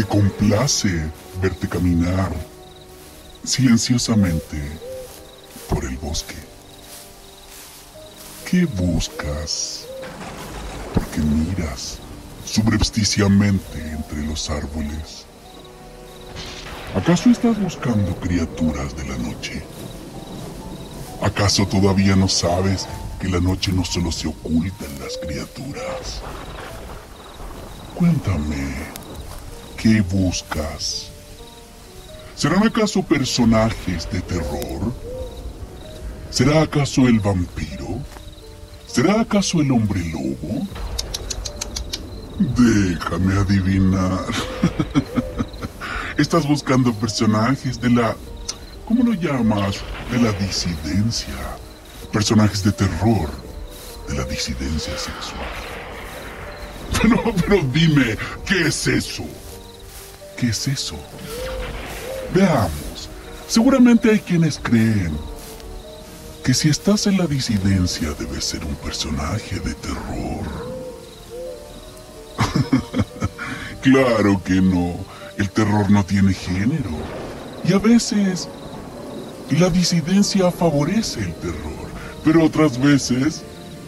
Me complace verte caminar silenciosamente por el bosque. ¿Qué buscas? Porque miras subrepticiamente entre los árboles. ¿Acaso estás buscando criaturas de la noche? ¿Acaso todavía no sabes que la noche no solo se oculta en las criaturas? Cuéntame, ¿qué buscas? ¿Serán acaso personajes de terror? ¿Será acaso el vampiro? ¿Será acaso el hombre lobo? Déjame adivinar. Estás buscando personajes de la... ¿Cómo lo llamas? De la disidencia. Personajes de terror. De la disidencia sexual. Pero, pero dime, ¿qué es eso? ¿Qué es eso? Veamos. Seguramente hay quienes creen que si estás en la disidencia debes ser un personaje de terror. claro que no. El terror no tiene género. Y a veces la disidencia favorece el terror. Pero otras veces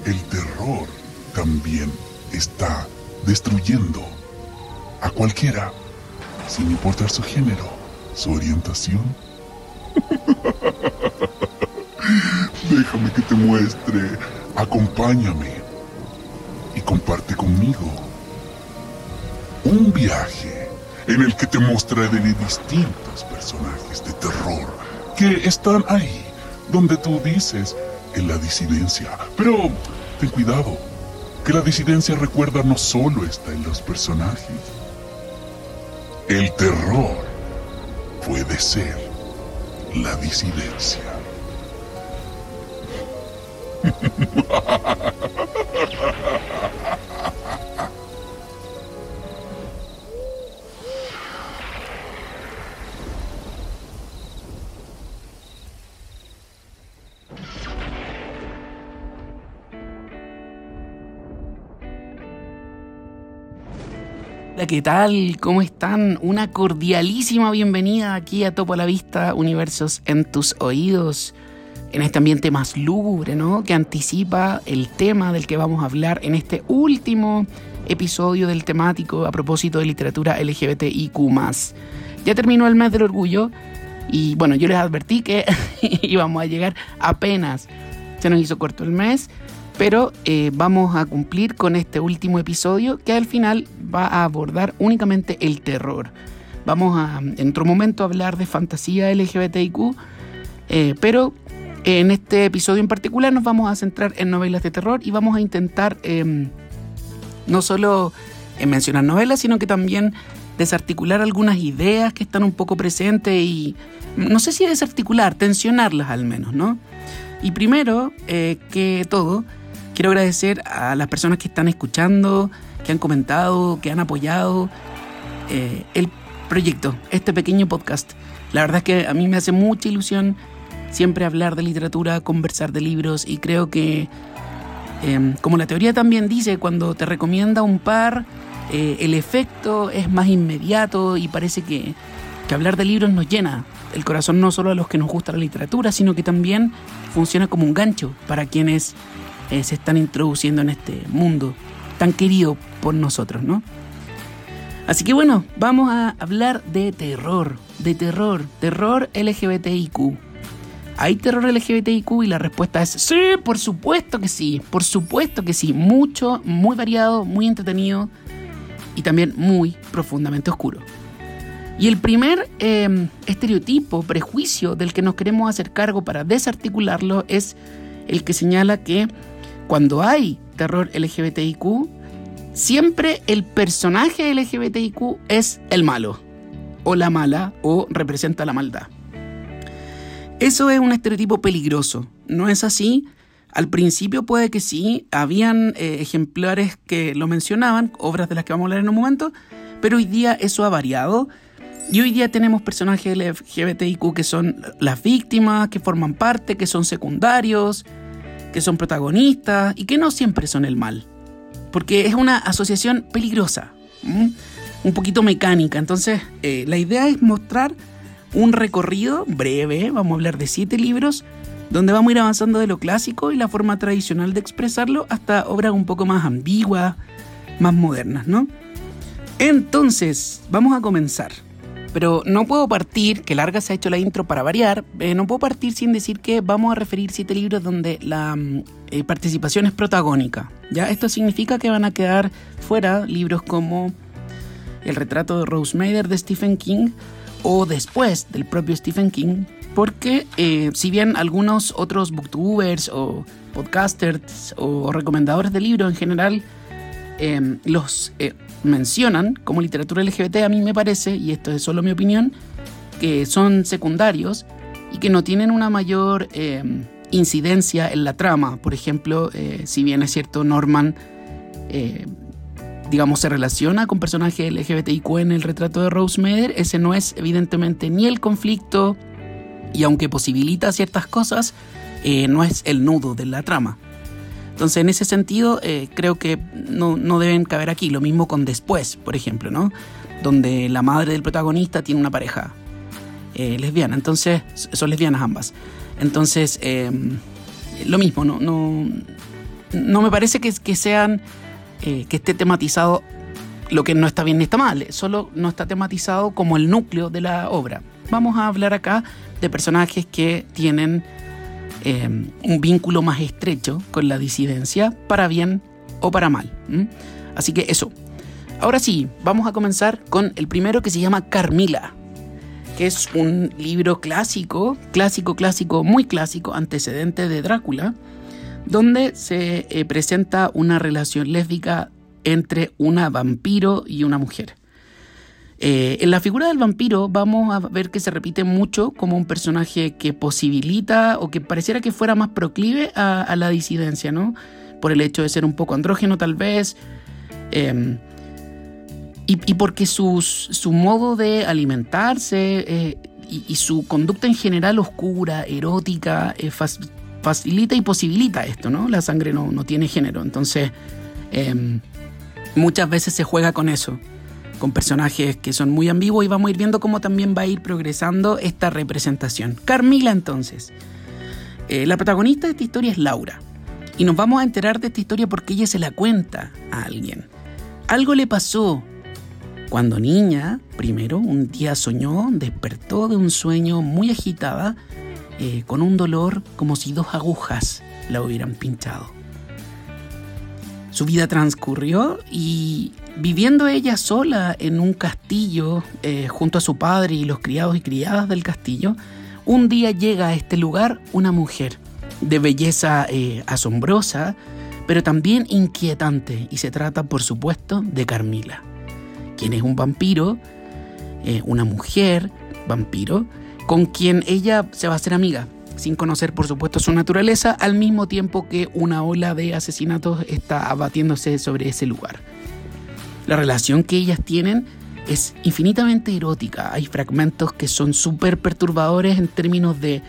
el terror también está destruyendo a cualquiera, sin importar su género su orientación. Déjame que te muestre. Acompáñame y comparte conmigo un viaje en el que te mostraré distintos personajes de terror que están ahí donde tú dices en la disidencia. Pero ten cuidado, que la disidencia recuerda no solo está en los personajes. El terror puede ser la disidencia. ¿qué tal? ¿Cómo están? Una cordialísima bienvenida aquí a Topo a la Vista, Universos en tus oídos, en este ambiente más lúgubre, ¿no? Que anticipa el tema del que vamos a hablar en este último episodio del temático a propósito de literatura LGBTIQ. Ya terminó el mes del orgullo y bueno, yo les advertí que íbamos a llegar apenas. Se nos hizo corto el mes pero eh, vamos a cumplir con este último episodio que al final va a abordar únicamente el terror. Vamos a, en otro momento, a hablar de fantasía LGBTIQ, eh, pero en este episodio en particular nos vamos a centrar en novelas de terror y vamos a intentar em, no solo mencionar novelas, sino que también desarticular algunas ideas que están un poco presentes y no sé si desarticular, tensionarlas al menos, ¿no? Y primero eh, que todo, Quiero agradecer a las personas que están escuchando, que han comentado, que han apoyado eh, el proyecto, este pequeño podcast. La verdad es que a mí me hace mucha ilusión siempre hablar de literatura, conversar de libros y creo que, em, como la teoría también dice, cuando te recomienda un par, eh, el efecto es más inmediato y parece que, que hablar de libros nos llena el corazón no solo a los que nos gusta la literatura, sino que también funciona como un gancho para quienes eh, se están introduciendo en este mundo tan querido por nosotros, ¿no? Así que bueno, vamos a hablar de terror, de terror, terror LGBTIQ. ¿Hay terror LGBTIQ? Y la respuesta es sí, por supuesto que sí, por supuesto que sí. Mucho, muy variado, muy entretenido y también muy profundamente oscuro. Y el primer em, estereotipo, prejuicio del que nos queremos hacer cargo para desarticularlo es el que señala que cuando hay terror LGBTIQ, siempre el personaje LGBTIQ es el malo, o la mala, o representa la maldad. Eso es un estereotipo peligroso, ¿no es así? Al principio puede que sí, habían eh, ejemplares que lo mencionaban, obras de las que vamos a hablar en un momento, pero hoy día eso ha variado y hoy día tenemos personajes LGBTIQ que son las víctimas, que forman parte, que son secundarios, que son protagonistas y que no siempre son el mal. Porque es una asociación peligrosa. un poquito mecánica. Entonces, eh, la idea es mostrar un recorrido breve, vamos a hablar de siete libros, donde vamos a ir avanzando de lo clásico y la forma tradicional de expresarlo hasta obras un poco más ambiguas, más modernas, ¿no? Entonces, vamos a comenzar. Pero no puedo partir, que larga se ha hecho la intro para variar, eh, no puedo partir sin decir que vamos a referir siete libros donde la mm, eh, participación es protagónica. ¿ya? Esto significa que van a quedar fuera libros como El retrato de Rose Mader de Stephen King o después del propio Stephen King, porque eh, si bien algunos otros booktubers o podcasters o recomendadores de libros en general los mencionan como literatura LGBT, a mí me parece, y esto es solo mi opinión, que son secundarios y que no tienen una mayor eh, incidencia en la trama. Por ejemplo, eh, si bien es cierto, Norman, eh, digamos, se relaciona con personajes LGBTIQ en el retrato de Rose ese no es evidentemente ni el conflicto, y aunque posibilita ciertas cosas, no es el nudo de la trama. Entonces, en ese sentido, eh, creo que no, deben caber aquí. Lo mismo con Después, por ejemplo, ¿no? Donde la madre del protagonista tiene una pareja eh, lesbiana. Entonces, son lesbianas ambas. Entonces, em, lo mismo, no, no, no me parece que, que sean, eh, que esté tematizado lo que no está bien ni está mal, solo no está tematizado como el núcleo de la obra. Vamos a hablar acá de personajes que tienen Em, un vínculo más estrecho con la disidencia, para bien o para mal. Así que eso. Ahora sí, vamos a comenzar con el primero que se llama Carmila, que es un libro clásico, clásico, clásico, muy clásico, antecedente de Drácula, donde se eh, presenta una relación lésbica entre una vampiro y una mujer. Eh, en la figura del vampiro vamos a ver que se repite mucho como un personaje que posibilita o que pareciera que fuera más proclive a, la disidencia, ¿no? Por el hecho de ser un poco andrógeno tal vez. Em, y, porque su modo de alimentarse eh, y, su conducta en general oscura, erótica, eh, facilita y posibilita esto, ¿no? La sangre no, no tiene género. Entonces, em, muchas veces se juega con eso con personajes que son muy ambiguos y vamos a ir viendo cómo también va a ir progresando esta representación. Carmila entonces. Eh, la protagonista de esta historia es Laura. Y nos vamos a enterar de esta historia porque ella se la cuenta a alguien. Algo le pasó. Cuando niña, primero, un día soñó, despertó de un sueño muy agitada, eh, con un dolor como si dos agujas la hubieran pinchado. Su vida transcurrió y Viviendo ella sola en un castillo eh, junto a su padre y los criados y criadas del castillo, un día llega a este lugar una mujer de belleza eh, asombrosa, pero también inquietante, y se trata, por supuesto, de Carmila, quien es un vampiro, eh, una mujer vampiro, con quien ella se va a hacer amiga, sin conocer, por supuesto, su naturaleza, al mismo tiempo que una ola de asesinatos está abatiéndose sobre ese lugar. La relación que ellas tienen es infinitamente erótica. Hay fragmentos que son súper perturbadores en términos de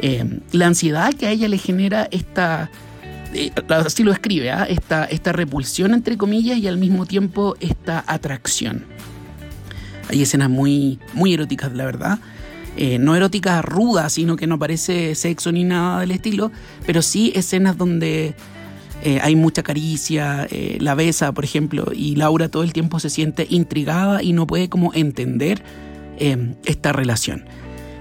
eh, la ansiedad que a ella le genera esta, eh, así lo escribe, ¿ah? esta, esta repulsión entre comillas y al mismo tiempo esta atracción. Hay escenas muy, muy eróticas, la verdad. Eh, no eróticas rudas, sino que no parece sexo ni nada del estilo, pero sí escenas donde eh, hay mucha caricia, eh, la besa, por ejemplo, y Laura todo el tiempo se siente intrigada y no puede como entender em, esta relación.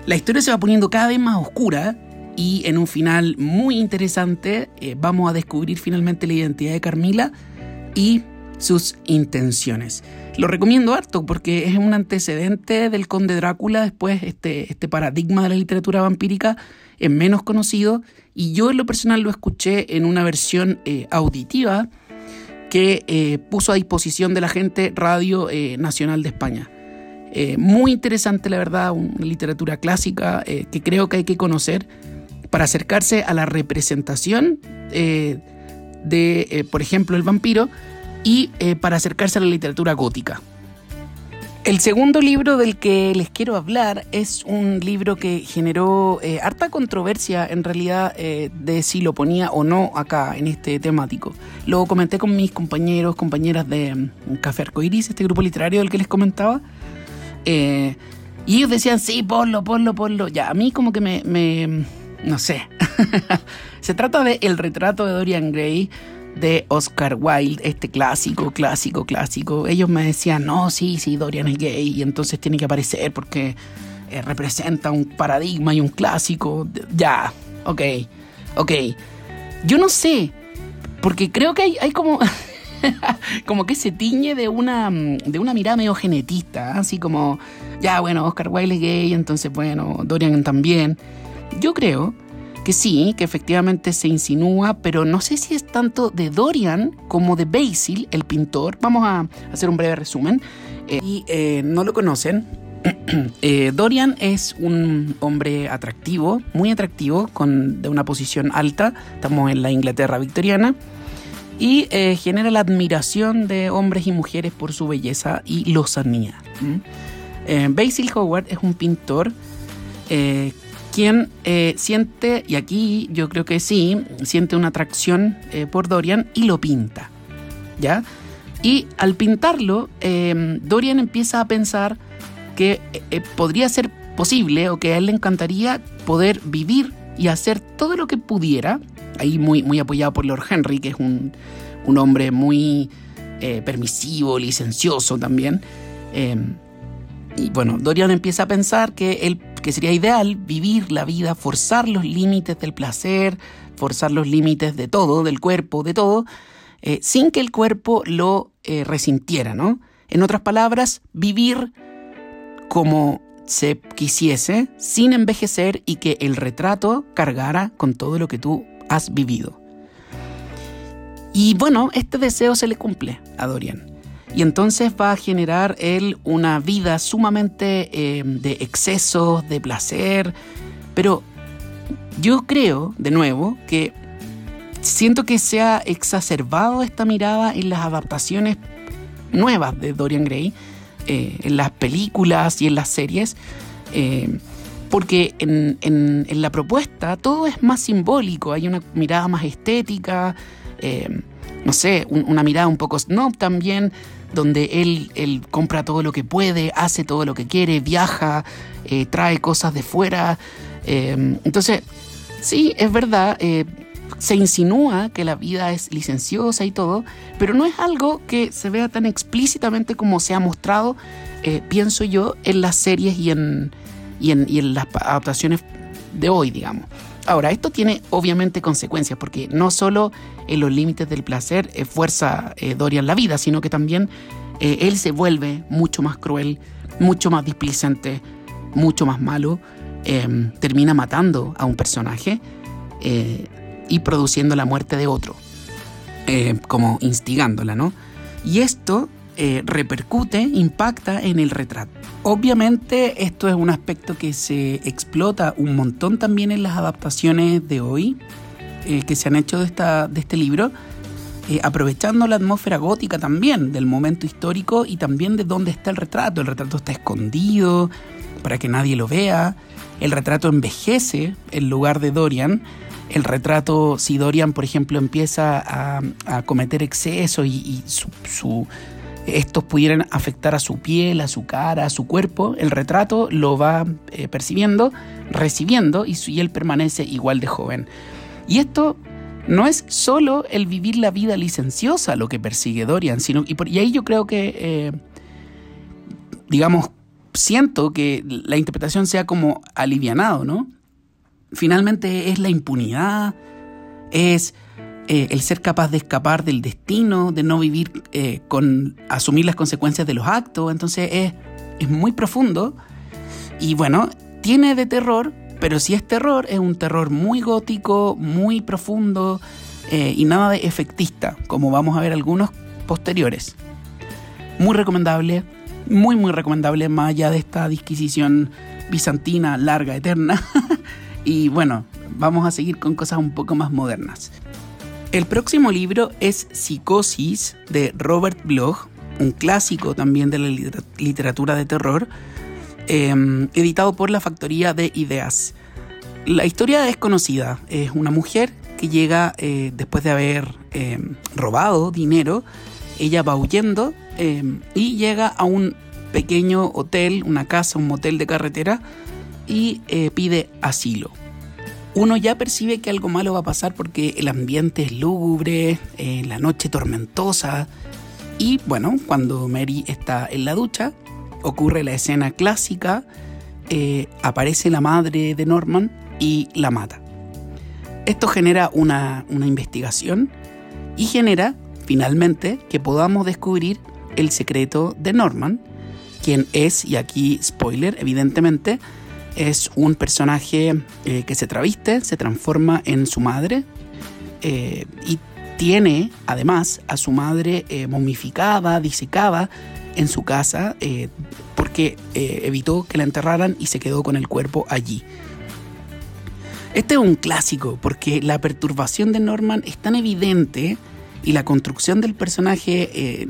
La historia se va poniendo cada vez más oscura y en un final muy interesante vamos a descubrir finalmente la identidad de Carmila y sus intenciones. Lo recomiendo harto porque es un antecedente del conde Drácula, después este, este paradigma de la literatura vampírica es menos conocido y yo en lo personal lo escuché en una versión eh, auditiva que eh, puso a disposición de la gente Radio eh, Nacional de España. muy interesante, la verdad, una literatura clásica que creo que hay que conocer para acercarse a la representación de, por ejemplo, el vampiro y para acercarse a la literatura gótica. El segundo libro del que les quiero hablar es un libro que generó eh, harta controversia en realidad eh, de si lo ponía o no acá en este temático. Lo comenté con mis compañeros, compañeras de mm, Café Arcoiris, este grupo literario del que les comentaba. Eh, y ellos decían, sí, ponlo, ponlo, ponlo. Ya, a mí como que me... me no sé. Se trata de El retrato de Dorian Gray de Oscar Wilde, este clásico, clásico, clásico. Ellos me decían, no, sí, sí, Dorian es gay y entonces tiene que aparecer porque eh, representa un paradigma y un clásico. Ya, ok, ok. Yo no sé, porque creo que hay, hay como... como que se tiñe de una, de una mirada medio genetista, así como, ya bueno, Oscar Wilde es gay, entonces bueno, Dorian también. Yo creo que sí, que efectivamente se insinúa, pero no sé si es tanto de Dorian como de Basil, el pintor. Vamos a hacer un breve resumen. Eh, y eh, no lo conocen. Eh, Dorian es un hombre atractivo, muy atractivo, con, de una posición alta. Estamos en la Inglaterra victoriana. Y genera la admiración de hombres y mujeres por su belleza y lozanía. Basil Howard es un pintor quien eh, siente, y aquí yo creo que sí, siente una atracción eh, por Dorian y lo pinta. ¿Ya? Y al pintarlo, em, Dorian empieza a pensar que eh, podría ser posible o que a él le encantaría poder vivir y hacer todo lo que pudiera, ahí muy, muy apoyado por Lord Henry, que es un, un hombre muy permisivo, licencioso también. Em, y bueno, Dorian empieza a pensar que él que sería ideal vivir la vida, forzar los límites del placer, forzar los límites de todo, del cuerpo, de todo, eh, sin que el cuerpo lo eh, resintiera, ¿no? En otras palabras, vivir como se quisiese, sin envejecer y que el retrato cargara con todo lo que tú has vivido. Y bueno, este deseo se le cumple a Dorian. Y entonces va a generar él una vida sumamente eh, de excesos, de placer. Pero yo creo, de nuevo, que siento que se ha exacerbado esta mirada en las adaptaciones nuevas de Dorian Gray, eh, en las películas y en las series. Eh, porque en, la propuesta todo es más simbólico, hay una mirada más estética, no sé, una mirada un poco snob también, donde él, él, compra todo lo que puede, hace todo lo que quiere, viaja, eh, trae cosas de fuera. Eh, entonces, sí, es verdad, eh, se insinúa que la vida es licenciosa y todo, pero no es algo que se vea tan explícitamente como se ha mostrado, pienso yo, en las series y en, y en, y en las adaptaciones de hoy, digamos. Ahora, esto tiene obviamente consecuencias, porque no solo en los límites del placer fuerza eh, Dorian la vida, sino que también eh, él se vuelve mucho más cruel, mucho más displicente, mucho más malo, em, termina matando a un personaje eh, y produciendo la muerte de otro, como instigándola, ¿no? Y esto repercute, impacta en el retrato. Obviamente esto es un aspecto que se explota un montón también en las adaptaciones de hoy eh, que se han hecho de, esta, de este libro, eh, aprovechando la atmósfera gótica también del momento histórico y también de dónde está el retrato. El retrato está escondido para que nadie lo vea. El retrato envejece en lugar de Dorian. El retrato, si Dorian, por ejemplo, empieza a, cometer excesos y, su estos pudieran afectar a su piel, a su cara, a su cuerpo, el retrato lo va eh, percibiendo, recibiendo y, él permanece igual de joven. Y esto no es solo el vivir la vida licenciosa lo que persigue Dorian, sino y, y ahí yo creo que, eh, digamos, siento que la interpretación sea como alivianado, ¿no? Finalmente es la impunidad, es eh, el ser capaz de escapar del destino, de no vivir eh, con asumir las consecuencias de los actos. Entonces es, es muy profundo y bueno, tiene de terror, pero si es terror, es un terror muy gótico, muy profundo eh, y nada de efectista, como vamos a ver algunos posteriores. Muy recomendable, muy muy recomendable, más allá de esta disquisición bizantina, larga, eterna. y bueno, vamos a seguir con cosas un poco más modernas. El próximo libro es Psicosis de Robert Bloch. un clásico también de la literatura de terror, em, editado por la Factoría de Ideas. La historia es conocida, es una mujer que llega eh, después de haber em, robado dinero, ella va huyendo em, y llega a un pequeño hotel, una casa, un motel de carretera y eh, pide asilo uno ya percibe que algo malo va a pasar porque el ambiente es lúgubre, eh, la noche tormentosa. Y bueno, cuando Mary está en la ducha, ocurre la escena clásica, eh, aparece la madre de Norman y la mata. Esto genera una, una investigación y genera finalmente que podamos descubrir el secreto de Norman, quien es, y aquí spoiler evidentemente, es un personaje eh, que se traviste, se transforma en su madre eh, y tiene además a su madre eh, momificada, disecada en su casa porque evitó que la enterraran y se quedó con el cuerpo allí. Este es un clásico porque la perturbación de Norman es tan evidente y la construcción del personaje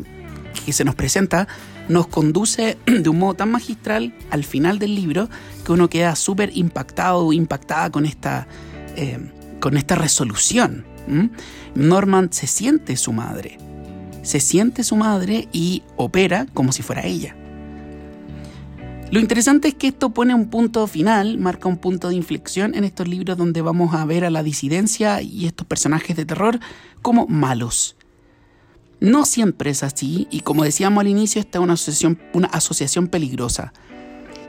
que se nos presenta nos conduce de un modo tan magistral al final del libro que uno queda súper impactado o impactada con esta, eh, con esta resolución. Norman se siente su madre, se siente su madre y opera como si fuera ella. Lo interesante es que esto pone un punto final, marca un punto de inflexión en estos libros donde vamos a ver a la disidencia y estos personajes de terror como malos. No siempre es así y como decíamos al inicio, esta es una asociación, una asociación peligrosa.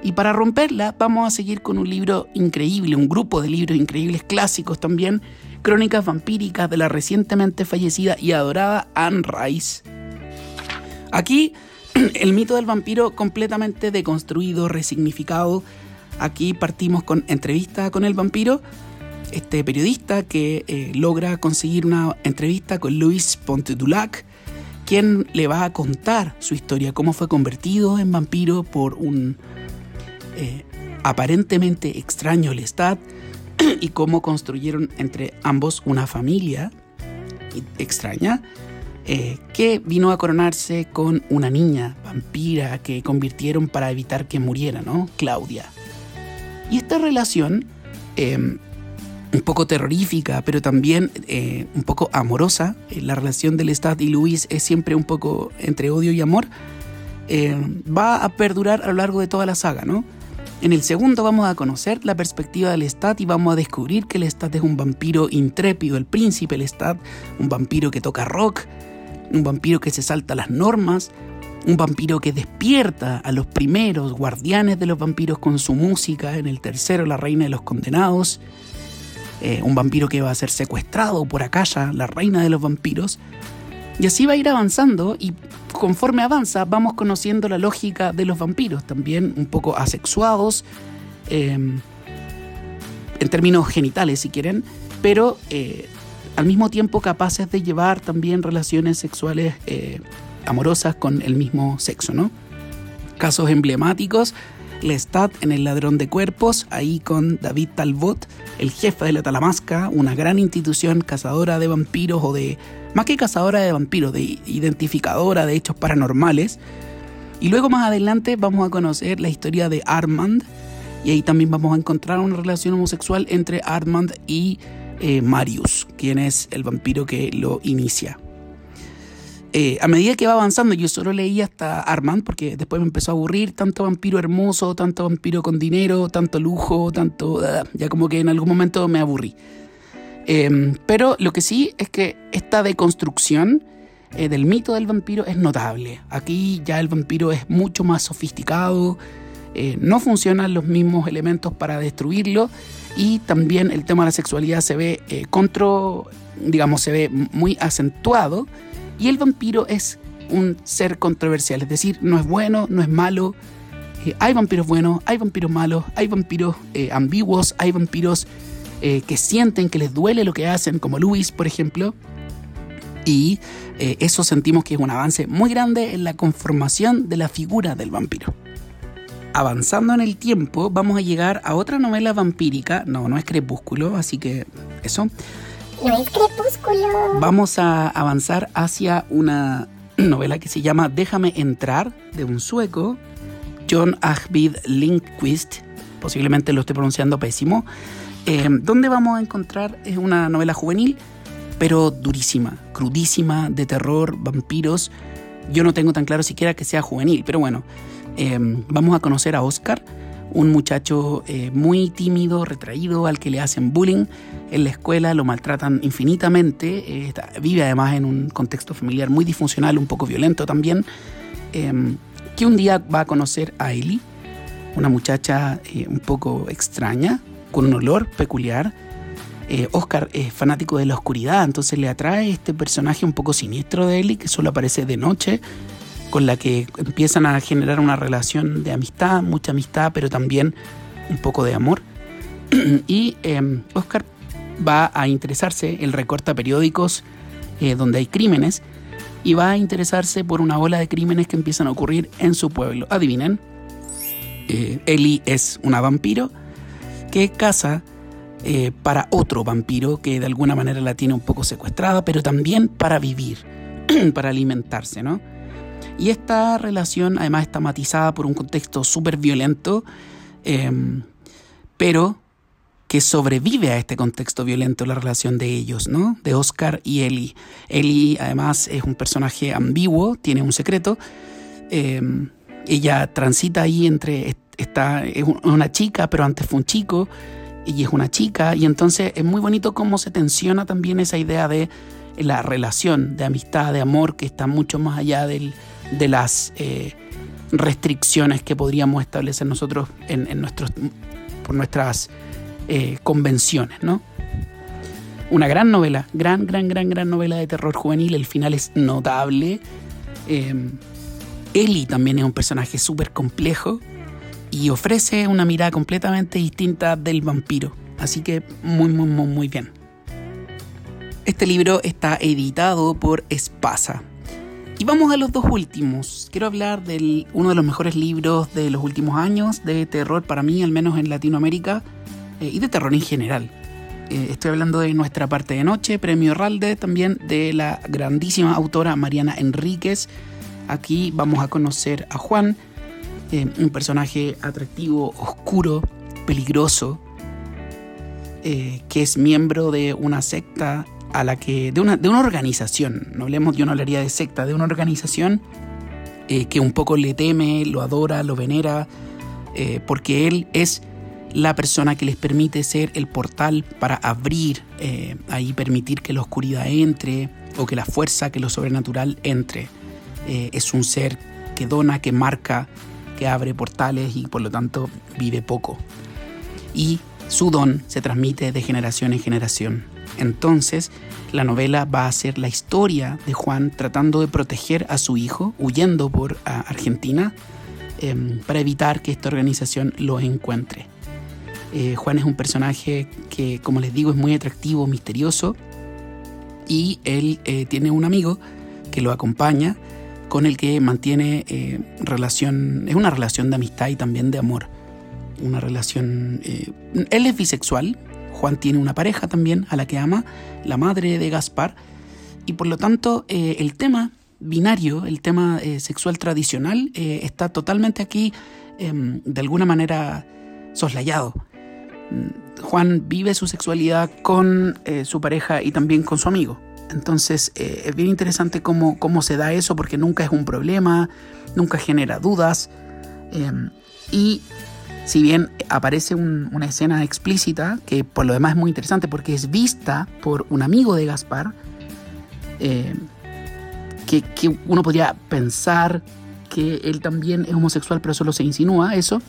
Y para romperla vamos a seguir con un libro increíble, un grupo de libros increíbles clásicos también, Crónicas vampíricas de la recientemente fallecida y adorada Anne Rice. Aquí el mito del vampiro completamente deconstruido, resignificado. Aquí partimos con entrevista con el vampiro, este periodista que eh, logra conseguir una entrevista con Louis Pontedulac, quien le va a contar su historia, cómo fue convertido en vampiro por un eh, aparentemente extraño Lestat y cómo construyeron entre ambos una familia extraña eh, que vino a coronarse con una niña vampira que convirtieron para evitar que muriera, ¿no? Claudia. Y esta relación em, un poco terrorífica, pero también eh, un poco amorosa. Eh, la relación del Lestat y Luis es siempre un poco entre odio y amor. Eh, va a perdurar a lo largo de toda la saga, ¿no? En el segundo vamos a conocer la perspectiva del Lestat y vamos a descubrir que Lestat es un vampiro intrépido, el príncipe Lestat, un vampiro que toca rock, un vampiro que se salta las normas, un vampiro que despierta a los primeros guardianes de los vampiros con su música, en el tercero la reina de los condenados, eh, un vampiro que va a ser secuestrado por Akasha, la reina de los vampiros. Y así va a ir avanzando y conforme avanza vamos conociendo la lógica de los vampiros, también un poco asexuados, em, en términos genitales si quieren, pero eh, al mismo tiempo capaces de llevar también relaciones sexuales eh, amorosas con el mismo sexo, ¿no? Casos emblemáticos Lestat en El ladrón de cuerpos, ahí con David Talbot, el jefe de la Talamasca, una gran institución cazadora de vampiros o de, más que cazadora de vampiros, de identificadora de hechos paranormales. Y luego más adelante vamos a conocer la historia de Armand y ahí también vamos a encontrar una relación homosexual entre Armand y eh, Marius, quien es el vampiro que lo inicia. Eh, a medida que va avanzando, yo solo leía hasta Armand, porque después me empezó a aburrir tanto vampiro hermoso, tanto vampiro con dinero, tanto lujo, tanto. Ya como que en algún momento me aburrí. Em, pero lo que sí es que esta deconstrucción eh, del mito del vampiro es notable. Aquí ya el vampiro es mucho más sofisticado, eh, no funcionan los mismos elementos para destruirlo y también el tema de la sexualidad se ve contra, digamos, se ve muy acentuado y el vampiro es un ser controversial, es decir, no es bueno, no es malo. Eh, hay vampiros buenos, hay vampiros malos, hay vampiros eh, ambiguos, hay vampiros eh, que sienten que les duele lo que hacen, como Luis, por ejemplo. Y eso sentimos que es un avance muy grande en la conformación de la figura del vampiro. Avanzando en el tiempo, vamos a llegar a otra novela vampírica. No, no es Crepúsculo, así que eso no es crepúsculo. Vamos a avanzar hacia una novela que se llama Déjame entrar, de un sueco, John Ahvid Lindqvist, posiblemente lo esté pronunciando pésimo, eh, vamos a encontrar es una novela juvenil, pero durísima, crudísima, de terror, vampiros. Yo no tengo tan claro siquiera que sea juvenil, pero bueno, eh, vamos a conocer a Oscar, un muchacho eh, muy tímido, retraído, al que le hacen bullying en la escuela, lo maltratan infinitamente, eh, vive además en un contexto familiar muy disfuncional, un poco violento también, em, que un día va a conocer a Ellie, una muchacha eh, un poco extraña, con un olor peculiar. Oscar es fanático de la oscuridad, entonces le atrae este personaje un poco siniestro de Ellie, que solo aparece de noche con la que empiezan a generar una relación de amistad, mucha amistad, pero también un poco de amor. y em, Oscar va a interesarse, él recorta periódicos eh, donde hay crímenes y va a interesarse por una ola de crímenes que empiezan a ocurrir en su pueblo. Adivinen, eh, Eli es una vampiro que caza eh, para otro vampiro que de alguna manera la tiene un poco secuestrada, pero también para vivir, para alimentarse, ¿no? Y esta relación además está matizada por un contexto súper violento, em, pero que sobrevive a este contexto violento la relación de ellos, ¿no? De Oscar y Ellie. Ellie además es un personaje ambiguo, tiene un secreto. Em, ella transita ahí entre, está, es una chica, pero antes fue un chico, y es una chica, y entonces es muy bonito cómo se tensiona también esa idea de la relación, de amistad, de amor, que está mucho más allá del, de las eh, restricciones que podríamos establecer nosotros en, nuestros, por nuestras eh, convenciones, ¿no? Una gran novela, gran, gran, gran, gran novela de terror juvenil. El final es notable. Eh, Ellie también es un personaje súper complejo y ofrece una mirada completamente distinta del vampiro. Así que muy, muy, muy, muy bien. Este libro está editado por Espasa. Y vamos a los dos últimos. Quiero hablar de uno de los mejores libros de los últimos años de terror para mí, al menos en Latinoamérica, eh, y de terror en general. Eh, estoy hablando de Nuestra parte de noche, premio Ralde, también de la grandísima autora Mariana Enríquez. Aquí vamos a conocer a Juan, eh, un personaje atractivo, oscuro, peligroso, que es miembro de una secta a la que. de una, de una organización, no hablemos, yo no hablaría de secta, de una organización eh, que un poco le teme, lo adora, lo venera, eh, porque él es la persona que les permite ser el portal para abrir, eh, ahí permitir que la oscuridad entre o que la fuerza, que lo sobrenatural entre. es un ser que dona, que marca, que abre portales y por lo tanto vive poco. Y su don se transmite de generación en generación. Entonces, la novela va a ser la historia de Juan tratando de proteger a su hijo, huyendo por Argentina, em, para evitar que esta organización lo encuentre. Eh, Juan es un personaje que, como les digo, es muy atractivo, misterioso, y él eh, tiene un amigo que lo acompaña, con el que mantiene eh, relación, es una relación de amistad y también de amor. Una relación... él es bisexual, Juan tiene una pareja también a la que ama, la madre de Gaspar, y por lo tanto eh, el tema binario, el tema eh, sexual tradicional, eh, está totalmente aquí em, de alguna manera soslayado. Mm, Juan vive su sexualidad con su pareja y también con su amigo. Entonces es bien interesante cómo, cómo se da eso porque nunca es un problema, nunca genera dudas. Em, y si bien aparece una escena explícita, que por lo demás es muy interesante porque es vista por un amigo de Gaspar, eh, que, uno podría pensar que él también es homosexual, pero solo se insinúa eso.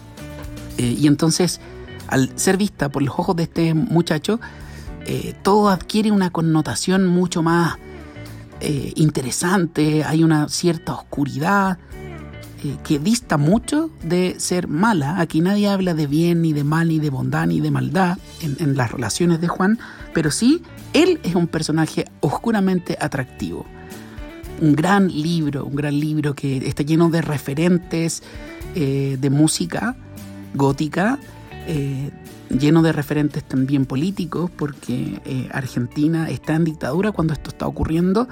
Eh, y entonces, al ser vista por los ojos de este muchacho, eh, todo adquiere una connotación mucho más interesante, hay una cierta oscuridad, eh, que dista mucho de ser mala. Aquí nadie habla de bien, ni de mal, ni de bondad, ni de maldad en, las relaciones de Juan, pero sí, él es un personaje oscuramente atractivo. Un gran libro, un gran libro que está lleno de referentes eh, de música gótica, eh, lleno de referentes también políticos, porque Argentina está en dictadura cuando esto está ocurriendo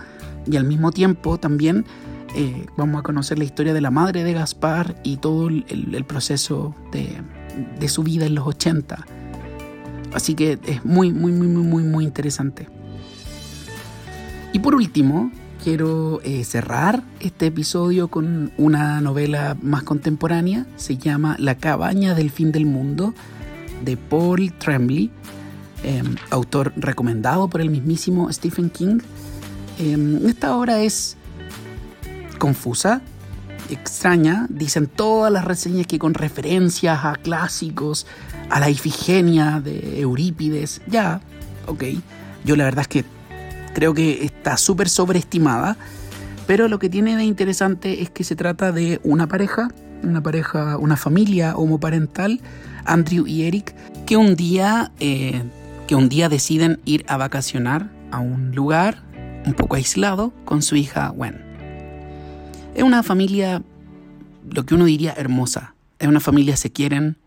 y al mismo tiempo también eh, vamos a conocer la historia de la madre de Gaspar y todo el, proceso de, su vida en los 80. Así que es muy, muy, muy, muy, muy, muy interesante. Y por último, quiero eh, cerrar este episodio con una novela más contemporánea. Se llama La cabaña del fin del mundo de Paul Tremblay, em, autor recomendado por el mismísimo Stephen King. Em, esta obra es confusa, extraña. Dicen todas las reseñas que con referencias a clásicos, a la Ifigenia de Eurípides. Ya, ok. Yo la verdad es que creo que está súper sobreestimada. Pero lo que tiene de interesante es que se trata de una pareja, una pareja, una familia homoparental, Andrew y Eric, que un día, eh, que un día deciden ir a vacacionar a un lugar un poco aislado con su hija Gwen. Es una familia, lo que uno diría, hermosa. Es una familia, se quieren,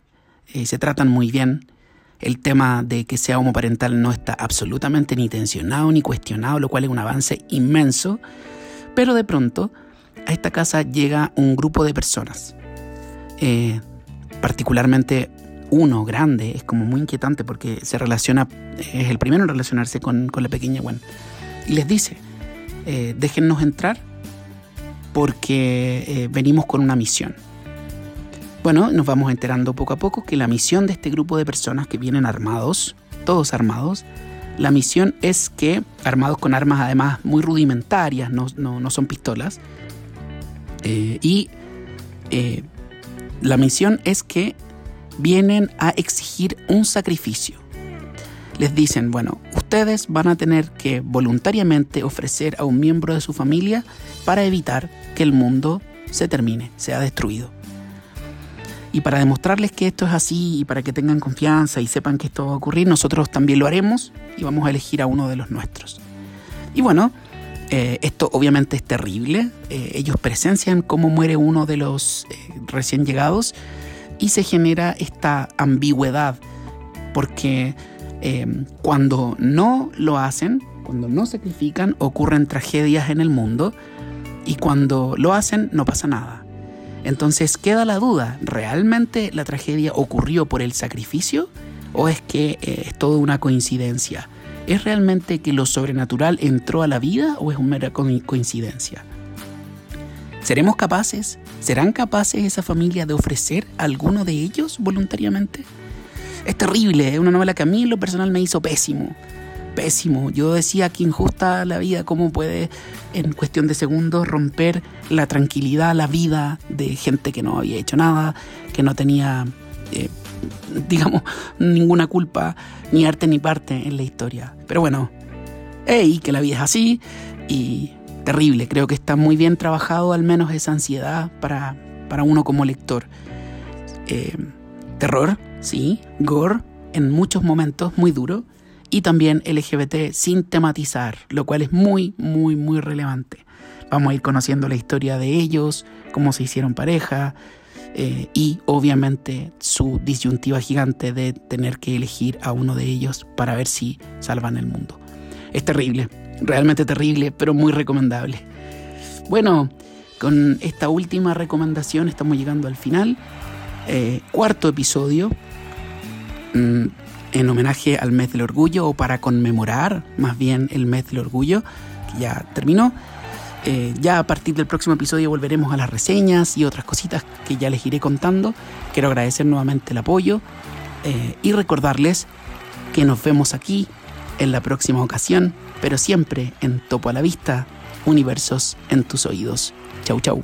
eh, se tratan muy bien. El tema de que sea homoparental no está absolutamente ni tensionado ni cuestionado, lo cual es un avance inmenso. Pero de pronto a esta casa llega un grupo de personas. Eh, particularmente uno grande, es como muy inquietante porque se relaciona, es el primero en relacionarse con, la pequeña Gwen. Y les dice, eh, déjennos entrar porque eh, venimos con una misión. Bueno, nos vamos enterando poco a poco que la misión de este grupo de personas que vienen armados, todos armados, la misión es que, armados con armas además muy rudimentarias, no, son pistolas, eh, y eh, la misión es que vienen a exigir un sacrificio. Les dicen, bueno, ustedes van a tener que voluntariamente ofrecer a un miembro de su familia para evitar que el mundo se termine, sea destruido. Y para demostrarles que esto es así y para que tengan confianza y sepan que esto va a ocurrir, nosotros también lo haremos y vamos a elegir a uno de los nuestros. Y bueno, eh, esto obviamente es terrible. Eh, ellos presencian cómo muere uno de los eh, recién llegados y se genera esta ambigüedad porque cuando no lo hacen, cuando no sacrifican, ocurren tragedias en el mundo y cuando lo hacen no pasa nada. Entonces queda la duda, ¿realmente la tragedia ocurrió por el sacrificio o es que eh, es toda una coincidencia? ¿Es realmente que lo sobrenatural entró a la vida o es una mera coincidencia? ¿Seremos capaces? ¿Serán capaces esa familia de ofrecer alguno de ellos voluntariamente? Es terrible, es una novela que a mí en lo personal me hizo pésimo pésimo. Yo decía que injusta la vida, cómo puede en cuestión de segundos romper la tranquilidad, la vida de gente que no había hecho nada, que no tenía, eh, digamos, ninguna culpa, ni arte ni parte en la historia. Pero bueno, hey, que la vida es así y terrible. Creo que está muy bien trabajado al menos esa ansiedad para, para uno como lector. Eh, terror, sí, gore, en muchos momentos muy duro y también LGBT sin tematizar, lo cual es muy, muy, muy relevante. Vamos a ir conociendo la historia de ellos, cómo se hicieron pareja eh, y obviamente su disyuntiva gigante de tener que elegir a uno de ellos para ver si salvan el mundo. Es terrible, realmente terrible, pero muy recomendable. Bueno, con esta última recomendación estamos llegando al final. Eh, cuarto episodio. Mm, en homenaje al mes del orgullo o para conmemorar más bien el mes del orgullo que ya terminó. Eh, ya a partir del próximo episodio volveremos a las reseñas y otras cositas que ya les iré contando. Quiero agradecer nuevamente el apoyo eh, y recordarles que nos vemos aquí en la próxima ocasión, pero siempre en Topo a la Vista, universos en tus oídos. Chau chau.